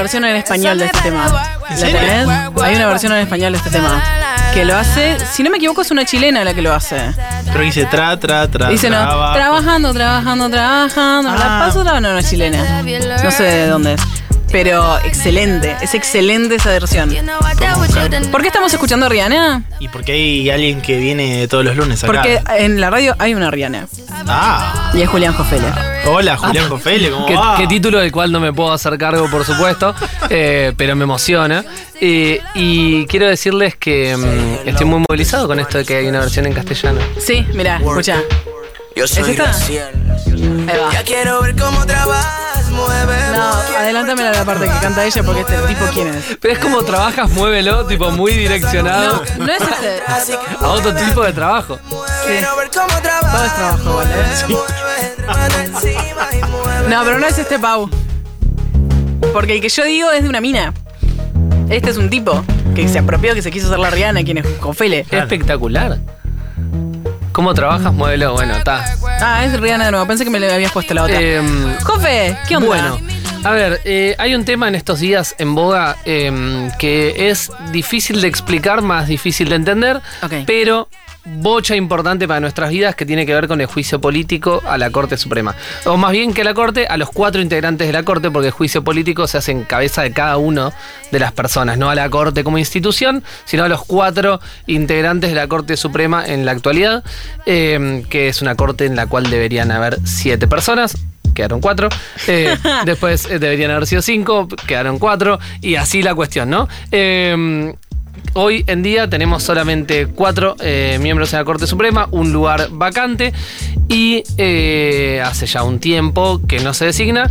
La versión en español de este tema. ¿La tenés? Hay una versión en español de este tema. Que lo hace, si no me equivoco, es una chilena la que lo hace. Pero dice tra, tra, tra. Dice no, traba. trabajando, trabajando, trabajando. La Ah. paso, no, no, no es chilena. No sé de dónde es. Pero excelente, es excelente esa versión. ¿Por qué estamos escuchando a Rihanna? Y porque hay alguien que viene todos los lunes acá. Porque en la radio hay una Rihanna. Ah, Y es Julián Jofele. hola Julián Cofele, ¿cómo ¿Qué, va? qué título del cual no me puedo hacer cargo, por supuesto, eh, pero me emociona. Eh, y quiero decirles que mm, estoy muy movilizado con esto de que hay una versión en castellano. Sí, mira, escucha. Yo ¿Es soy esta? Graciela. Ahí va. Ya quiero ver cómo trabajas, mueve. No, adelántame la parte que canta ella porque este tipo quién es. Pero es como trabajas, muévelo, tipo muy direccionado No, no es este. A otro tipo de trabajo. trabajas. Todo es trabajo igual. Mueve, trémate encima y mueve. No, pero no es este Pau. Porque el que yo digo es de una mina. Este es un tipo que se apropió, que se quiso hacer la Rihanna, quien es Jofele. Espectacular. ¿Cómo trabajas? Muévelo. Bueno, está. Ah, es Rihanna de nuevo. Pensé que me le habías puesto la otra. Em, Jofe, ¿qué onda? Bueno, a ver, eh, hay un tema en estos días en boga em, que es difícil de explicar, más difícil de entender, Ok. pero bocha importante para nuestras vidas que tiene que ver con el juicio político a la Corte Suprema. O más bien que la Corte, a los cuatro integrantes de la Corte, porque el juicio político se hace en cabeza de cada uno de las personas, no a la Corte como institución, sino a los cuatro integrantes de la Corte Suprema en la actualidad, em, que es una Corte en la cual deberían haber siete personas quedaron cuatro. Eh, después eh, deberían haber sido cinco, quedaron cuatro. Y así la cuestión, ¿no? Eh, Hoy en día tenemos solamente cuatro eh, miembros en la Corte Suprema, un lugar vacante y eh, hace ya un tiempo que no se designa.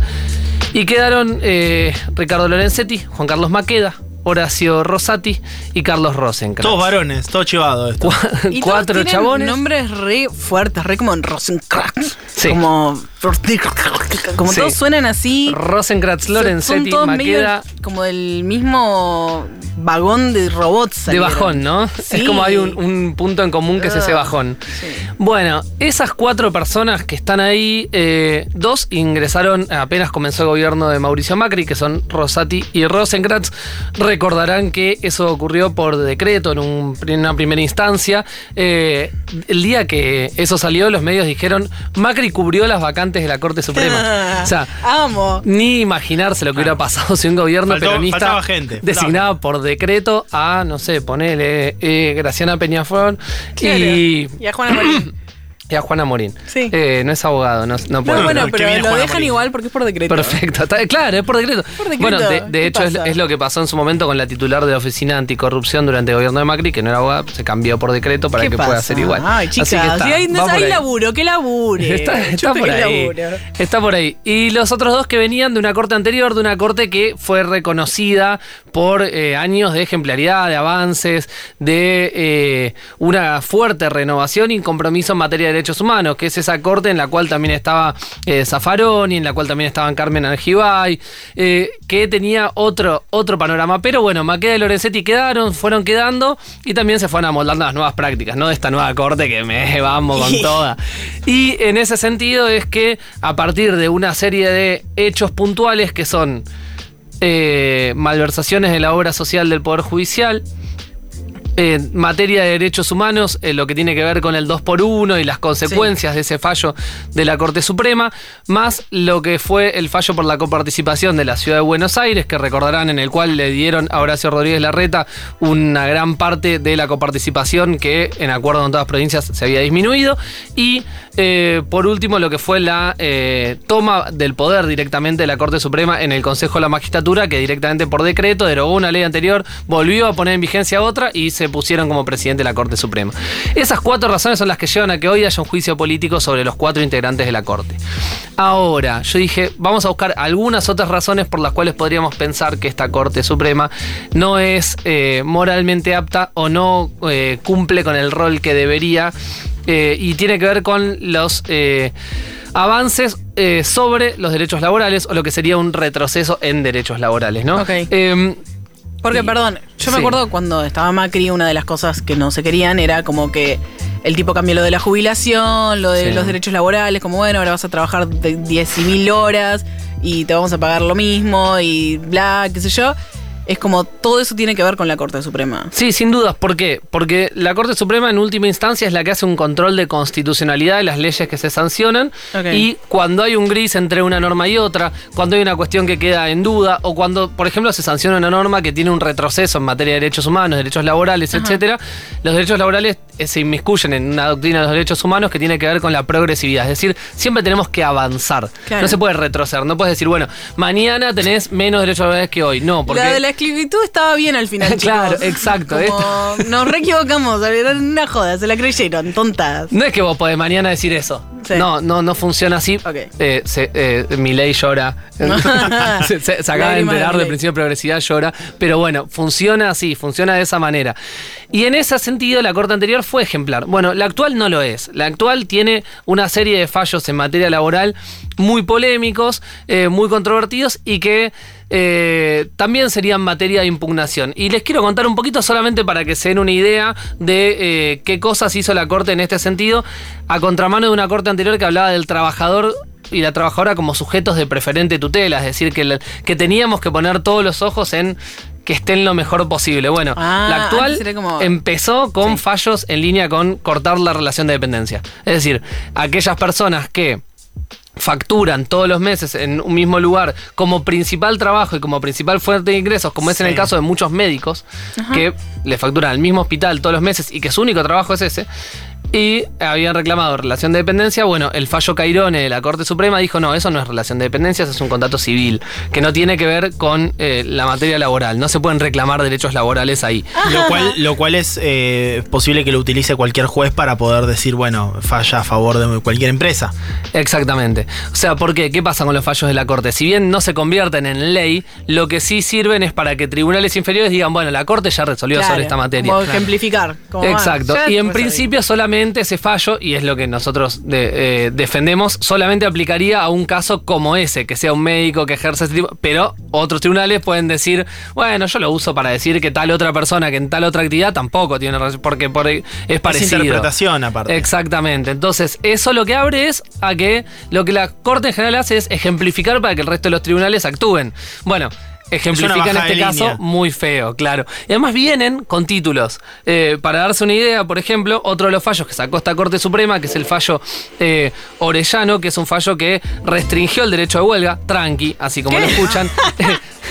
Y quedaron eh, Ricardo Lorenzetti, Juan Carlos Maqueda, Horacio Rosati y Carlos Rosenkrantz. Todos varones, todo chivado esto. Y Cuatro chabones. nombres re fuertes, re como en Rosencrantz. Sí. Como. Como Sí. todos suenan así. Rosenkrantz, Son- Lorenzetti, son todos medio Maqueda. como del mismo vagón de robots. De bajón, ¿no? Sí. Es como hay un, un punto en común que es ese Ah, bajón. sí. Bueno, esas cuatro personas que están ahí, eh, dos ingresaron apenas comenzó el gobierno de Mauricio Macri, que son Rosati y Rosenkrantz. Recordarán que eso ocurrió por decreto en, un- en una primera instancia. Eh, el día que eso salió, los medios dijeron, Macri cubrió las vacantes de la Corte Suprema. o sea, Amo. ni imaginarse lo que hubiera pasado si un gobierno Faltó- peronista gente, designaba por decreto a, no sé, ponele eh, Graciana Claro. y, Y a Juana. y a Juana Morín. Sí. Eh, no es abogado, no, no puede. No, bueno, pero lo Juana dejan Morín. igual porque es por decreto. Perfecto, está- claro, es por decreto. Por decreto, Bueno, de, de ¿qué hecho es, lo que pasó en su momento con la titular de la Oficina Anticorrupción durante el gobierno de Macri, que no era abogada, se cambió por decreto para ¿Qué que pasa? pueda ser igual. Ay, Así chicas, que está, si hay, ahí. laburo, que labure. Está, está por ahí. laburo. Está por ahí. Y los otros dos que venían de una corte anterior, de una corte que fue reconocida por eh, años de ejemplaridad, de avances, de eh, una fuerte renovación y compromiso en materia de derechos humanos, que es esa corte en la cual también estaba eh, Zaffaroni, en la cual también estaban Carmen Argibay, eh, que tenía otro, otro panorama. Pero bueno, Maqueda y Lorenzetti quedaron, fueron quedando y también se fueron amoldando las nuevas prácticas, ¿no? De esta nueva corte que me vamos con toda. Y en ese sentido es que a partir de una serie de hechos puntuales que son eh, malversaciones de la obra social del Poder Judicial, en materia de derechos humanos, lo que tiene que ver con el 2 por 1 y las consecuencias de ese fallo de la Corte Suprema, más lo que fue el fallo por la coparticipación de la Ciudad de Buenos Aires, que recordarán en el cual le dieron a Horacio Rodríguez Larreta una gran parte de la coparticipación que en acuerdo con todas las provincias se había disminuido, y eh, por último lo que fue la eh, toma del poder directamente de la Corte Suprema en el Consejo de la Magistratura, que directamente por decreto derogó una ley anterior, volvió a poner en vigencia otra y se pusieron como presidente de la Corte Suprema. Esas cuatro razones son las que llevan a que hoy haya un juicio político sobre los cuatro integrantes de la Corte. Ahora, yo dije, vamos a buscar algunas otras razones por las cuales podríamos pensar que esta Corte Suprema no es eh, moralmente apta o no eh, cumple con el rol que debería eh, y tiene que ver con los avances sobre los derechos laborales o lo que sería un retroceso en derechos laborales, ¿no? Ok. Porque, perdón, yo me sí. acuerdo cuando estaba Macri, una de las cosas que no se querían era como que el tipo cambió lo de la jubilación, lo de Sí. los derechos laborales, como bueno, ahora vas a trabajar de 10 y mil horas. y te vamos a pagar lo mismo y bla, qué sé yo. Es como todo eso tiene que ver con la Corte Suprema. Sí, sin dudas. ¿Por qué? Porque la Corte Suprema en última instancia es la que hace un control de constitucionalidad de las leyes que se sancionan y cuando hay un gris entre una norma y otra, cuando hay una cuestión que queda en duda o cuando, por ejemplo, se sanciona una norma que tiene un retroceso en materia de derechos humanos, derechos laborales, etcétera, los derechos laborales eh, se inmiscuyen en una doctrina de los derechos humanos que tiene que ver con la progresividad. Es decir, siempre tenemos que avanzar. Claro. No se puede retroceder. No puedes decir, bueno, mañana tenés menos derechos laborales que hoy. No, porque... La de la esclavitud estaba bien al final, Claro, chicos. exacto, Como, nos re equivocamos, era una joda, se la creyeron, tontas. No es que vos podés mañana decir eso. Sí. No, no, no funciona así. Ok. Eh, se- eh, mi ley llora. se, se- se acaba de enterar del principio de progresividad, llora. Pero bueno, funciona así, funciona de esa manera. Y en ese sentido, la corte anterior fue ejemplar. Bueno, la actual no lo es. La actual tiene una serie de fallos en materia laboral muy polémicos, eh, muy controvertidos y que eh, también serían materia de impugnación. Y les quiero contar un poquito solamente para que se den una idea de eh, qué cosas hizo la Corte en este sentido, a contramano de una Corte anterior que hablaba del trabajador y la trabajadora como sujetos de preferente tutela, es decir, que, que teníamos que poner todos los ojos en que estén lo mejor posible. Bueno, Ah, la actual como- empezó con Sí. fallos en línea con cortar la relación de dependencia. Es decir, aquellas personas que facturan todos los meses en un mismo lugar como principal trabajo y como principal fuente de ingresos, como es en el caso de muchos médicos que le facturan al mismo hospital todos los meses y que su único trabajo es ese, y habían reclamado relación de dependencia, bueno, el fallo Cairone de la Corte Suprema dijo, no, eso no es relación de dependencia, eso es un contrato civil, que no tiene que ver con eh, la materia laboral, no se pueden reclamar derechos laborales ahí. Lo cual, lo cual es eh, posible que lo utilice cualquier juez para poder decir, bueno, falla a favor de cualquier empresa. Exactamente. O sea, ¿por qué? ¿Qué pasa con los fallos de la Corte? Si bien no se convierten en ley, lo que sí sirven es para que tribunales inferiores digan, bueno, la Corte ya resolvió Claro, sobre esta materia. Como ejemplificar. como, Exacto. ah, Y en principio solamente ese fallo, y es lo que nosotros de- eh, defendemos, solamente aplicaría a un caso como ese, que sea un médico que ejerce ese tipo, pero otros tribunales pueden decir, bueno, yo lo uso para decir que tal otra persona que en tal otra actividad tampoco tiene relación, porque por ahí es Es parecido. interpretación aparte. Exactamente. Entonces, eso lo que abre es a que lo que la Corte en general hace es ejemplificar para que el resto de los tribunales actúen. Bueno. Ejemplifica en este caso línea. muy feo, claro. Y además vienen con títulos. Eh, para darse una idea, por ejemplo, otro de los fallos que sacó esta Corte Suprema, que es el fallo eh, Orellano, que es un fallo que restringió el derecho de huelga, tranqui, así como ¿Qué? lo escuchan.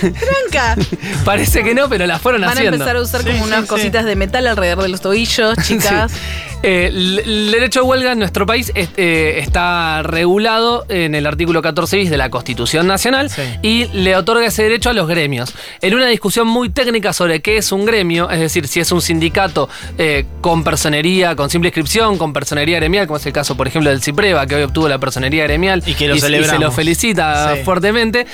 Tranca. Parece que no, pero la fueron Van a haciendo. empezar a usar Sí, como sí, unas sí. cositas de metal alrededor de los tobillos, chicas. Eh, el, derecho de huelga en nuestro país es- eh, está regulado en el artículo 14 bis de la Constitución Nacional Sí. y le otorga ese derecho a los gremios. En una discusión muy técnica sobre qué es un gremio, es decir, si es un sindicato eh, con personería, con simple inscripción, con personería gremial, como es el caso, por ejemplo, del CIPREVA, que hoy obtuvo la personería gremial Y que lo se- lo felicita Sí. fuertemente.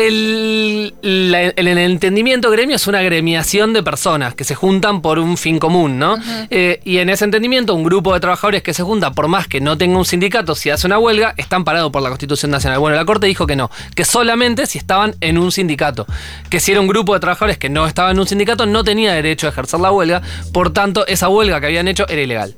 El, la- el- el entendimiento gremio es una gremiación de personas que se juntan por un fin común, ¿no? Eh, y en ese entendimiento, un grupo de trabajadores que se junta, por más que no tenga un sindicato, si hace una huelga, están parados por la Constitución Nacional. Bueno, la Corte dijo que no, que solamente si estaban en un sindicato. Que si era un grupo de trabajadores que no estaban en un sindicato, no tenía derecho a ejercer la huelga, por tanto, esa huelga que habían hecho era ilegal.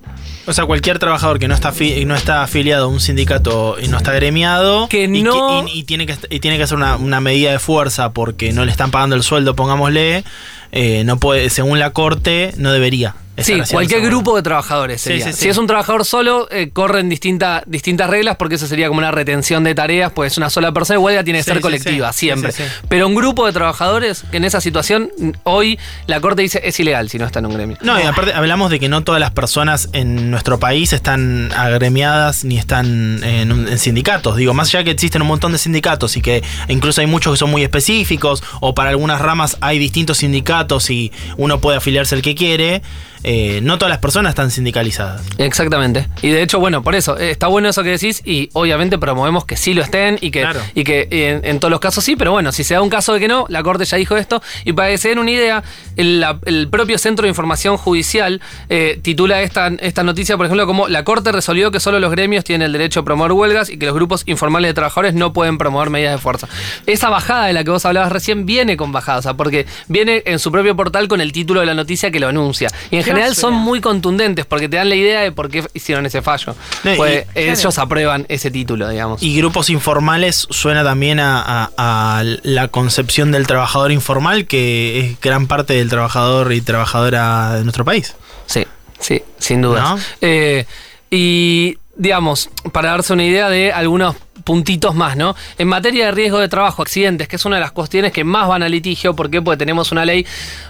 O sea, cualquier trabajador que no está, no está afiliado a un sindicato y no está gremiado Que y, no- y- y tiene que y tiene que hacer una, una medida de fuerza porque no le están pagando el sueldo, pongámosle, eh, no puede, según la corte, no debería. Sí, cualquier grupo de trabajadores Sí, sería. sí, sí. Si es un trabajador solo, eh, corren distinta- distintas reglas porque eso sería como una retención de tareas, pues es una sola persona y huelga tiene que ser colectiva, siempre. Pero un grupo de trabajadores que en esa situación, hoy la Corte dice es ilegal si no está en un gremio. No, y aparte hablamos de que no todas las personas en nuestro país están agremiadas ni están en, en sindicatos. Digo, más allá que existen un montón de sindicatos y que incluso hay muchos que son muy específicos o para algunas ramas hay distintos sindicatos y uno puede afiliarse al que quiere, eh, no todas las personas están sindicalizadas. Exactamente. Y de hecho, bueno, por eso, eh, está bueno eso que decís y obviamente promovemos que sí lo estén y que, Claro. y que en, en todos los casos sí, pero bueno, si se da un caso de que no, la Corte ya dijo esto y para que se den una idea, el, la- el propio Centro de Información Judicial eh, titula esta, esta noticia, por ejemplo, como la Corte resolvió que solo los gremios tienen el derecho a promover huelgas y que los grupos informales de trabajadores no pueden promover medidas de fuerza. Esa bajada de la que vos hablabas recién viene con bajada, o sea, porque viene en su propio portal con el título de la noticia que lo anuncia. Y en general son muy contundentes porque te dan la idea de por qué hicieron ese fallo. No, y- Pues claro. ellos aprueban ese título, digamos. Y grupos informales suena también a, a- a la concepción del trabajador informal, que es gran parte del trabajador y trabajadora de nuestro país. Sí, sí, sin duda. ¿No? y digamos, para darse una idea de algunos puntitos más, ¿no? En materia de riesgo de trabajo, accidentes, que es una de las cuestiones que más van a litigio, ¿por qué? Porque tenemos una ley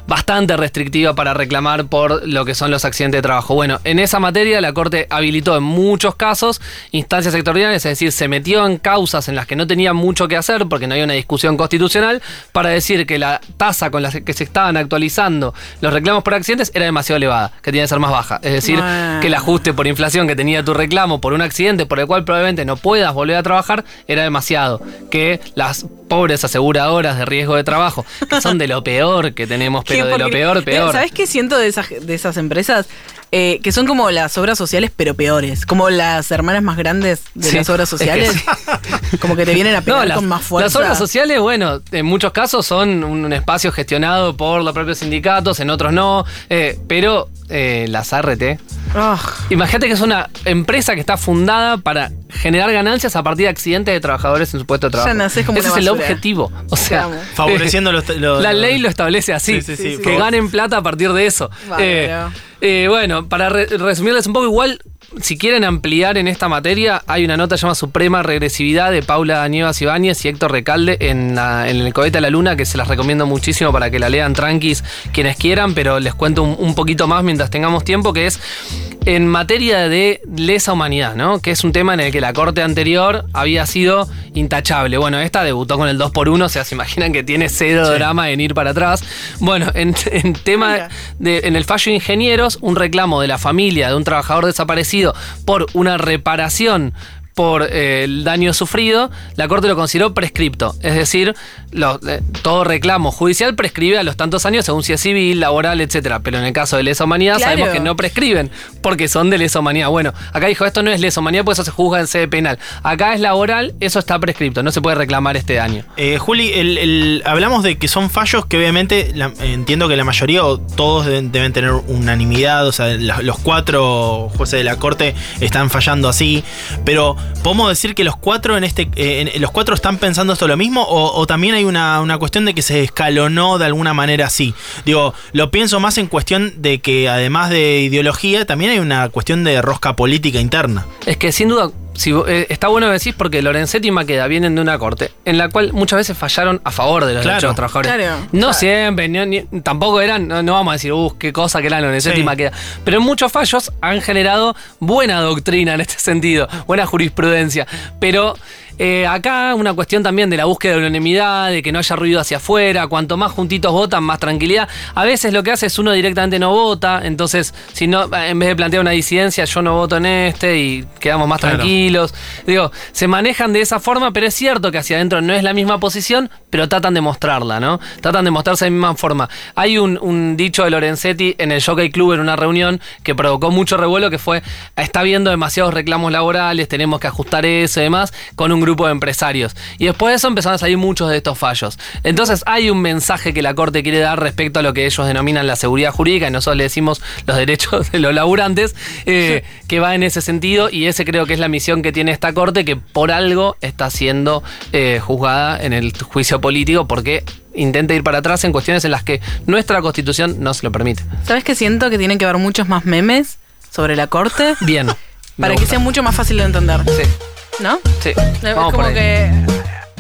bastante restrictiva para reclamar por lo que son los accidentes de trabajo. Bueno, en esa materia la Corte habilitó en muchos casos instancias sectoriales, es decir, se metió en causas en las que no tenía mucho que hacer porque no había una discusión constitucional para decir que la tasa con la que se estaban actualizando los reclamos por accidentes era demasiado elevada, que tenía que ser más baja. Es decir, que el ajuste por inflación que tenía tu reclamo por un accidente por el cual probablemente no puedas volver a trabajar era demasiado. Que las pobres aseguradoras de riesgo de trabajo, que son de lo peor que tenemos, pero de lo peor, peor. ¿Sabes qué siento de esas, de esas empresas? Eh, que son como las obras sociales, pero peores. Como las hermanas más grandes de Sí, las obras es que sociales. sí. Como que te vienen a pegar No, las, con más fuerza. las obras sociales, bueno, en muchos casos son un espacio gestionado por los propios sindicatos, en otros no, eh, pero eh, las ART. Ah, Imagínate que es una empresa que está fundada para generar ganancias a partir de accidentes de trabajadores en su puesto de trabajo. Ya nacés como Ese una es el basura. Objetivo. O sea, amo. Favoreciendo los- los- La ley lo establece así. Sí, sí, sí, que ganen plata a partir de eso. Eh, eh, bueno, para re- resumirles un poco, igual, si quieren ampliar en esta materia, hay una nota llamada Suprema Regresividad de Paula Nievas Ibáñez y Héctor Recalde en, la- en el Cohete a la Luna, que se las recomiendo muchísimo para que la lean tranquis quienes quieran, pero les cuento un, un poquito más mientras tengamos tiempo, que es en materia de lesa humanidad, ¿no? Que es un tema en el que la corte anterior había sido intachable. Bueno, esta debutó con el 2 por 1 o sea, se imaginan que tiene cero Sí. drama en ir para atrás. Bueno, en, en tema de, en el fallo de ingenieros, un reclamo de la familia de un trabajador desaparecido por una reparación por eh, el daño sufrido, la Corte lo consideró prescripto. Es decir, lo- eh, todo reclamo judicial prescribe a los tantos años según si es civil, laboral, etcétera. Pero en el caso de lesa humanidad Claro. sabemos que no prescriben porque son de lesa humanidad. Bueno, acá dijo esto no es lesa humanidad, pues eso se juzga en sede penal. Acá es laboral, eso está prescripto, no se puede reclamar este daño. Eh, Juli, el- el- hablamos de que son fallos que obviamente la- entiendo que la mayoría o todos deben, deben tener unanimidad, o sea, la- los cuatro jueces de la corte están fallando así, pero podemos decir que los cuatro en este, eh, en- los cuatro están pensando esto lo mismo o, también hay una, una cuestión de que se escalonó de alguna manera así. Digo, lo pienso más en cuestión de que además de ideología también hay una cuestión de rosca política interna. Es que sin duda, si, eh, está bueno que decís porque Lorenzetti y Maqueda vienen de una corte en la cual muchas veces fallaron a favor de los Claro. derechos de los trabajadores. Claro. No Claro. siempre, ni- ni- tampoco eran, no, no vamos a decir, uh, qué cosa que eran Lorenzetti Sí. y Maqueda. Pero en muchos fallos han generado buena doctrina en este sentido, buena jurisprudencia. Pero eh, acá una cuestión también de la búsqueda de unanimidad, de que no haya ruido hacia afuera, cuanto más juntitos votan, más tranquilidad. A veces lo que hace es uno directamente no vota, entonces si no, en vez de plantear una disidencia, yo no voto en este y quedamos más Claro. tranquilos. Digo, se manejan de esa forma, pero es cierto que hacia adentro no es la misma posición, pero tratan de mostrarla, ¿no? Tratan de mostrarse de la misma forma. Hay un, un dicho de Lorenzetti en el Jockey Club en una reunión que provocó mucho revuelo, que fue, está habiendo demasiados reclamos laborales, tenemos que ajustar eso y demás, con un grupo de empresarios. Y después de eso empezaron a salir muchos de estos fallos. Entonces hay un mensaje que la Corte quiere dar respecto a lo que ellos denominan la seguridad jurídica, y nosotros le decimos los derechos de los laburantes, eh, que va en ese sentido, y ese creo que es la misión que tiene esta Corte, que por algo está siendo eh, juzgada en el juicio político, porque intenta ir para atrás en cuestiones en las que nuestra constitución no se lo permite. ¿Sabes qué siento? Que tienen que haber muchos más memes sobre la corte Bien. para que sea mucho más fácil de entender. Sí, ¿No? sí. Es Vamos por como ahí. que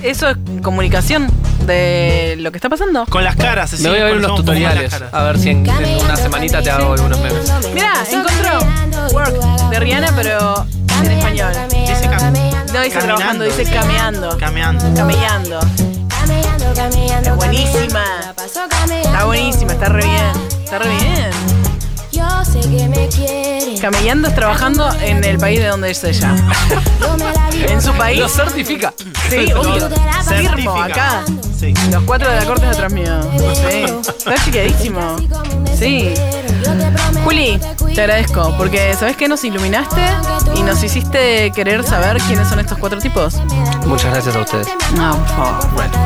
eso es comunicación de lo que está pasando. Con las caras, Me voy a ver unos tutoriales. A ver si en, en una semanita te hago algunos memes. Mira, encontró Work de Rihanna, pero en español. Dice cam- No dice Caminando. trabajando, dice cameando. Cameando. Camellando. Es buenísima. Está buenísima, está re bien. Está re bien. Camellando es trabajando en el país de donde es ella. En su país. Lo certifica. Sí, obvio. Firmo acá. Sí. Los cuatro de la corte es atrás mío. Sí. Está chiquedísimo. Sí. Juli, te agradezco porque sabes que nos iluminaste y nos hiciste querer saber quiénes son estos cuatro tipos. Muchas gracias a ustedes. No, por favor. Bueno.